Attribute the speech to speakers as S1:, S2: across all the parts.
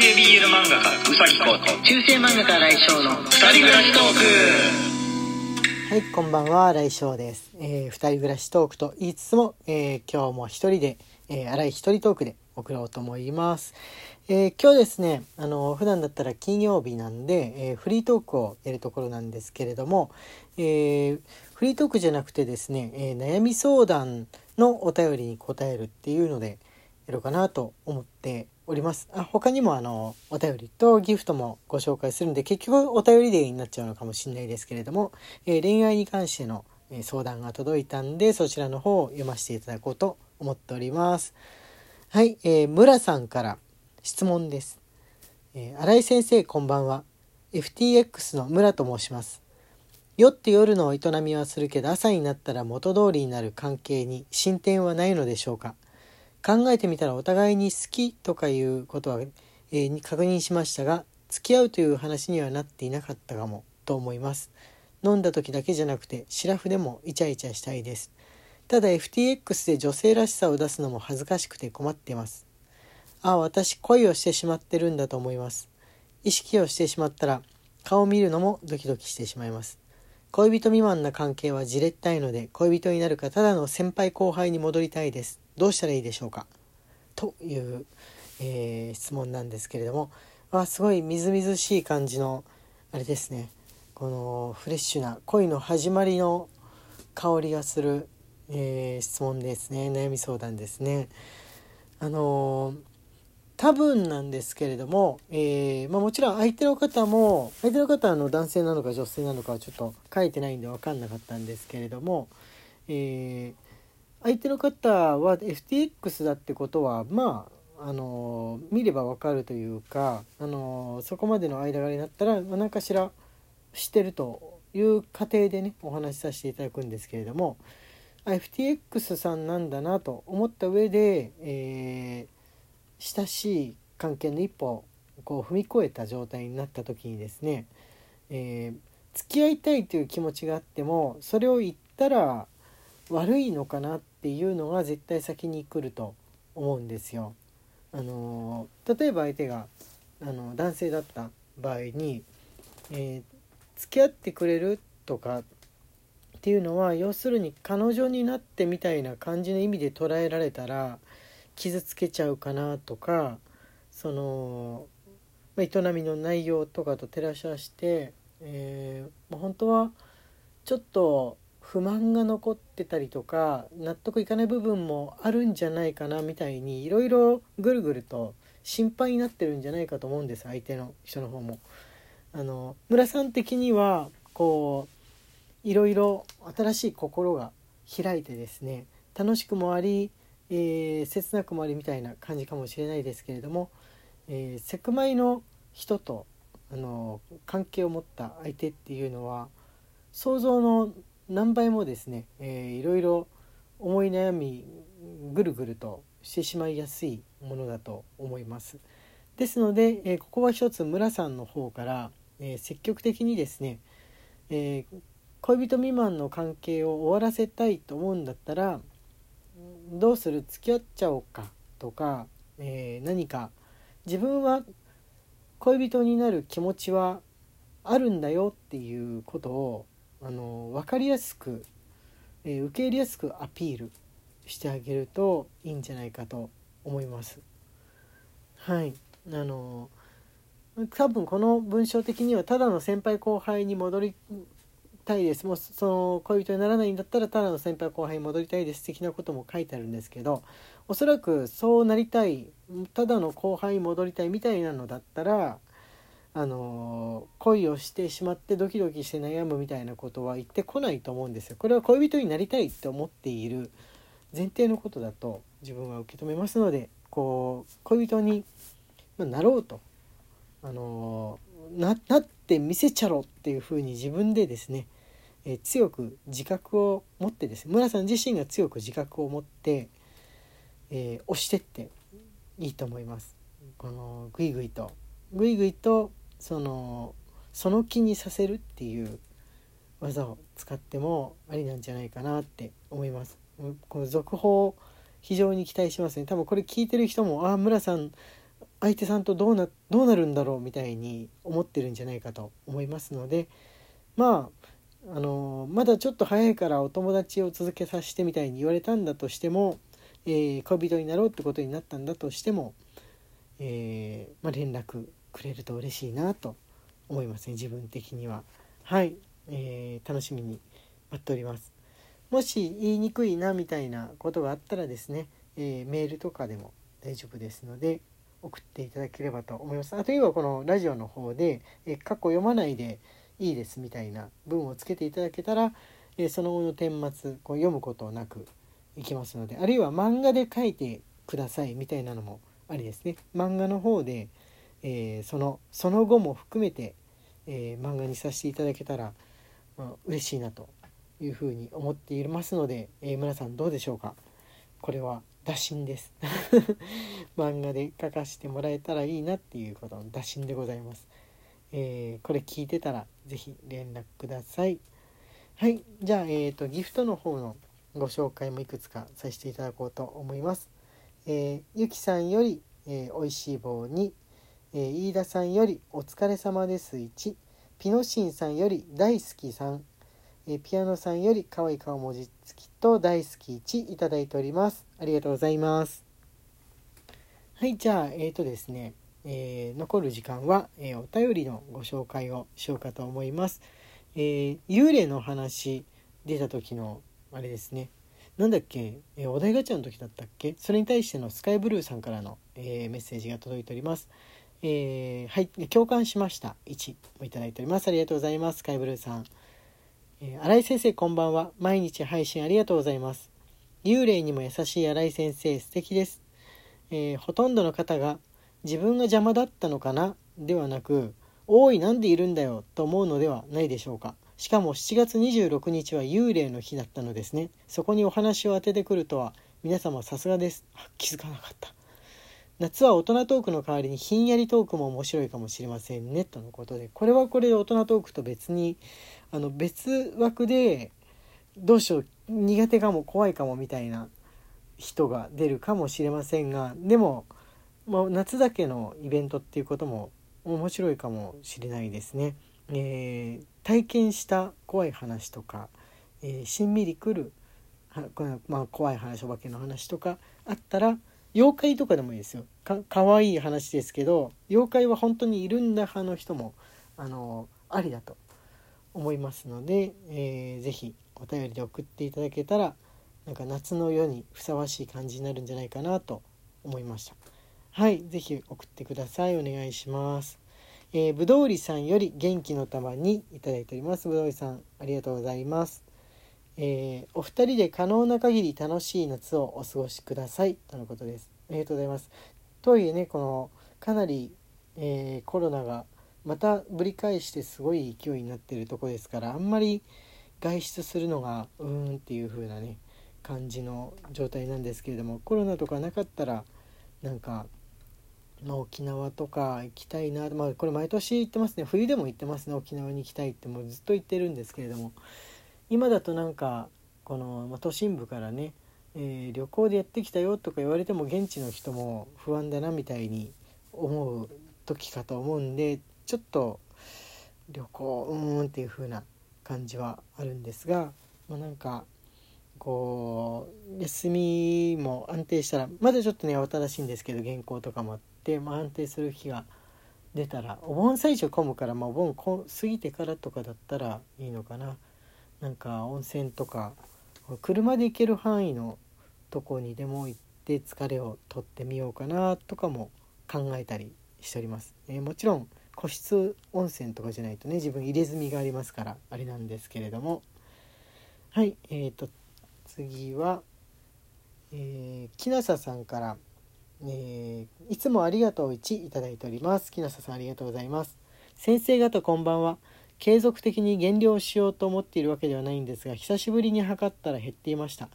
S1: 系 BL 漫画家うさぎこと
S2: 中世漫画家来翔の
S1: 二人暮らしトーク
S3: はい、こんばんは、来翔です。えー、二人暮らしトークと言いつつも、えー今日も一人で、えー、荒い一人トークで送ろうと思います。えー今日ですね、あの、普段だったら金曜日なんで、えーフリートークをやるところなんですけれども、えーフリートークじゃなくてですね、えー悩み相談のお便りに答えるっていうので、やろうかなと思っております。あ他にもあのお便りとギフトもご紹介するんで結局お便りデーになっちゃうのかもしれないですけれども、えー恋愛に関しての、え相談が届いたんでそちらの方を読ませていただこうと思っております。はい、えー、村さんから質問です。えー新井先生こんばんは。FTX の村と申します。酔って夜の営みはするけど朝になったら元通りになる関係に進展はないのでしょうか？考えてみたらお互いに好きとかいうことは、えー確認しましたが付き合うという話にはなっていなかったかもと思います。飲んだ時だけじゃなくてシラフでもイチャイチャしたいです。ただ FTX で女性らしさを出すのも恥ずかしくて困ってます。ああ私恋をしてしまってるんだと思います。意識をしてしまったら顔を見るのもドキドキしてしまいます。恋人未満な関係はじれったいので恋人になるかただの先輩後輩に戻りたいです。どうしたらいいでしょうか？という、えー質問なんですけれどもあすごいみずみずしい感じのあれですね。このフレッシュな恋の始まりの香りがする、えー質問ですね。悩み相談ですね。あのー多分なんですけれども、えーまあ、もちろん相手の方も相手の方はあの男性なのか女性なのかはちょっと書いてないんで分かんなかったんですけれども、えー相手の方は FTX だってことはまああの見ればわかるというかあのそこまでの間柄になったら何かしら知ってるという過程でねお話しさせていただくんですけれども FTX さんなんだなと思った上で、えー親しい関係の一歩をこう踏み越えた状態になった時にですね、えー付き合いたいという気持ちがあってもそれを言ったら悪いのかなっていうのが絶対先に来ると思うんですよ。あの例えば相手があの男性だった場合に、えー付き合ってくれるとかっていうのは要するに彼女になってみたいな感じの意味で捉えられたら傷つけちゃうかなとかその、ま、営みの内容とかと照らし合わせて、えー本当はちょっと不満が残ってたりとか納得いかない部分もあるんじゃないかなみたいにいろいろぐるぐると心配になってるんじゃないかと思うんです相手の人の方も。あの村さん的にはこういろいろ新しい心が開いてですね楽しくもあり、えー切なくもありみたいな感じかもしれないですけれども、えーセクマイの人とあの関係を持った相手っていうのは想像の何倍もですね、えーいろいろ思い悩みぐるぐるとしてしまいやすいものだと思います。ですので、えーここは一つ村さんの方から、えー積極的にですね、えー恋人未満の関係を終わらせたいと思うんだったらどうする？付き合っちゃおうかとか、えー何か自分は恋人になる気持ちはあるんだよっていうことをあの分かりやすく、えー受け入れやすくアピールしてあげるといいんじゃないかと思います。はい。あの多分この文章的にはただの先輩後輩に戻りたいです。もうその恋人にならないんだったらただの先輩後輩に戻りたいです。的なことも書いてあるんですけどおそらくそうなりたいただの後輩に戻りたいみたいなのだったらあの恋をしてしまってドキドキして悩むみたいなことは言ってこないと思うんですよ。これは恋人になりたいって思っている前提のことだと自分は受け止めますのでこう恋人になろうとあのなって見せちゃろっていうふうに自分でですね、え強く自覚を持ってですね村さん自身が強く自覚を持って、えー押してっていいと思います。このグイグイとグイグイとそのその気にさせるっていう技を使ってもありなんじゃないかなって思います。この続報非常に期待しますね。多分これ聞いてる人もああ村さん相手さんとどうなどうなるんだろうみたいに思ってるんじゃないかと思いますのでまああのまだちょっと早いからお友達を続けさせてみたいに言われたんだとしても、えー、恋人になろうってことになったんだとしても、えー、まあ、連絡くれると嬉しいなと思いますね自分的には。はい、えー、楽しみに待っております。もし言いにくいなみたいなことがあったらですね、えメールとかでも大丈夫ですので送っていただければと思います。あとはこのラジオの方で、え過去読まないでいいですみたいな文をつけていただけたら、えその後の顛末こう読むことなくいきますのであるいは漫画で書いてくださいみたいなのもありですね。漫画の方で、えー、そのその後も含めて、えー、漫画にさせていただけたら、まあ、嬉しいなというふうに思っていますので、えー、皆さんどうでしょうか？これは打診です。漫画で書かせてもらえたらいいなっていうことの打診でございます、えー、これ聞いてたら是非連絡ください。はい。じゃあ、えーと、ギフトの方のご紹介もいくつかさせていただこうと思います、えー、ゆきさんより、えー、おいしい棒に、えー、飯田さんよりお疲れ様です1ピノシンさんより大好きさんえピアノさんより可愛い顔文字付きと大好き1いただいております。ありがとうございます。はい、じゃあ、えっ、ー、とですね、えー、残る時間は、え、お便りのご紹介をしようかと思います。え幽霊の話出た時のあれですね。なんだっけ、えお題ガチャの時だったっけ？それに対してのスカイブルーさんからの、えメッセージが届いております。えーはい、共感しました。1もいただいております。ありがとうございます。スカイブルーさん。えー、新井先生こんばんは。毎日配信ありがとうございます。幽霊にも優しい新井先生素敵です。えー、ほとんどの方が自分が邪魔だったのかな？ではなく、おいなんでいるんだよ？と思うのではないでしょうか。しかも7月26日は幽霊の日だったのですね。そこにお話を当ててくるとは皆様さすがです。あ気づかなかった。夏は大人トークの代わりにひんやりトークも面白いかもしれませんねとのことでこれはこれで大人トークと別にあの別枠でどうしよう苦手かも怖いかもみたいな人が出るかもしれませんがでも、まあ、夏だけのイベントっていうことも面白いかもしれないですね。えー、体験した怖い話とか、えー、しんみりくるまあ、怖い話お化けの話とかあったら妖怪とかでもいいですよ。かかわいい話ですけど妖怪は本当にいるんだ派の人もあのありだと思いますので、えー、ぜひお便りで送っていただけたらなんか夏の夜にふさわしい感じになるんじゃないかなと思いました。はいぜひ送ってください。お願いします。えー、ぶどうりさんより元気の玉にいただいております。ぶどうりさんありがとうございます。えー、お二人で可能な限り楽しい夏をお過ごしくださいとのことです。ありがとうございます。とはいえねこのかなり、えー、コロナがまたぶり返してすごい勢いになってるとこですからあんまり外出するのがうーんっていう風なね感じの状態なんですけれどもコロナとかなかったらなんか、まあ、沖縄とか行きたいなまあこれ毎年行ってますね冬でも行ってますね沖縄に行きたいってもうずっと言ってるんですけれども今だとなんかこの、ま都心部からね、えー、旅行でやってきたよとか言われても現地の人も不安だなみたいに思う時かと思うんでちょっと旅行うーんっていう風な感じはあるんですが、まあ、なんかこう休みも安定したらまだちょっとね慌ただしいんですけど原稿とかもあって、まあ、安定する日が出たらお盆最初混むから、まあ、お盆過ぎてからとかだったらいいのかな。なんか温泉とか車で行ける範囲のとこにでも行って疲れを取ってみようかなとかも考えたりしております。えー、もちろん個室温泉とかじゃないとね自分入れ墨がありますからあれなんですけれども。はいえーと次は、えー、木下さんから、えー、いつもありがとう1いただいております。木下さんありがとうございます。先生方こんばんは。継続的に減量しようと思っているわけではないんですが久しぶりに測ったら減っていました、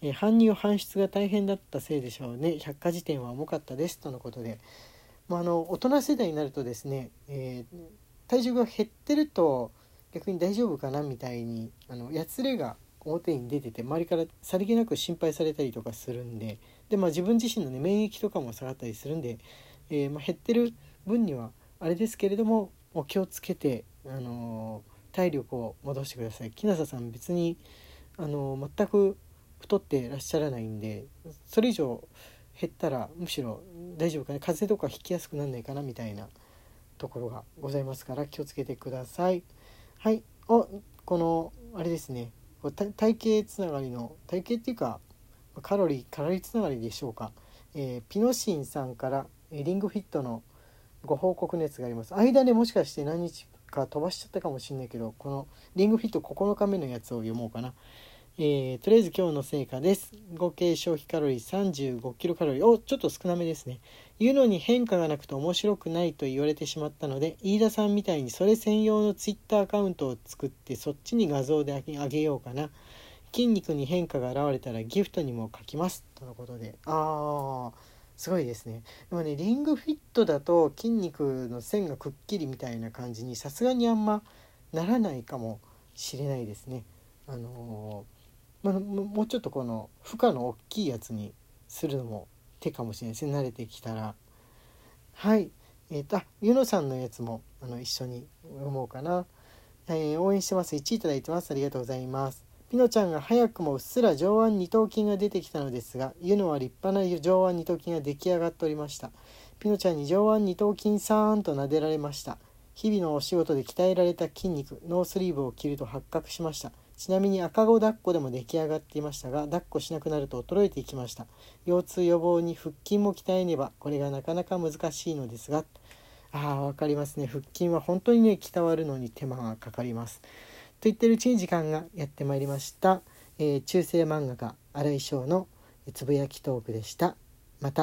S3: えー、搬入搬出が大変だったせいでしょうね。百科事典は重かったですとのことで、まあ、あの大人世代になるとですね、えー、体重が減ってると逆に大丈夫かなみたいにあのやつれが表に出てて周りからさりげなく心配されたりとかするんでで、まあ、自分自身の、ね、免疫とかも下がったりするんでえー、まあ、減ってる分にはあれですけれどもお気をつけて、あの体力を戻してください。木下さん別に、あの全く太ってらっしゃらないんでそれ以上減ったらむしろ大丈夫かな。風邪とかひきやすくなんないかなみたいなところがございますから気をつけてください。はい。おこのあれですね。体型つながりの体型っていうかカロリーカロリーつながりでしょうか、えー、ピノシンさんからリングフィットのご報告熱があります間でもしかして何日か飛ばしちゃったかもしれないけどこのリングフィット9日目のやつを読もうかなえー、とりあえず今日の成果です。合計消費カロリー35キロカロリー。お、ちょっと少なめですね。言うのに変化がなくて面白くないと言われてしまったので、飯田さんみたいにそれ専用のツイッターアカウントを作ってそっちに画像であげようかな。筋肉に変化が現れたらギフトにも書きます。とのことで。あー、すごいですね。でもね、リングフィットだと筋肉の線がくっきりみたいな感じにさすがにあんまならないかもしれないですね。あのーまあ、もうちょっとこの負荷の大きいやつにするのも手かもしれないですね。慣れてきたら。はい。えっ、ー、とあゆのさんのやつもあの一緒に読もうかな、えー、応援してます。1位いただいてます。ありがとうございます。ピノちゃんが早くもうっすら上腕二頭筋が出てきたのですがユノは立派な上腕二頭筋が出来上がっておりました。ピノちゃんに上腕二頭筋さーんと撫でられました。日々のお仕事で鍛えられた筋肉ノースリーブを着ると発覚しました。ちなみに赤子抱っこでも出来上がっていましたが抱っこしなくなると衰えていきました。腰痛予防に腹筋も鍛えねばこれがなかなか難しいのですが。ああ分かりますね。腹筋は本当にね鍛わるのに手間がかかります。と言ってるうちに時間がやってまいりました、えー、中世漫画家新井翔のつぶやきトークでした。また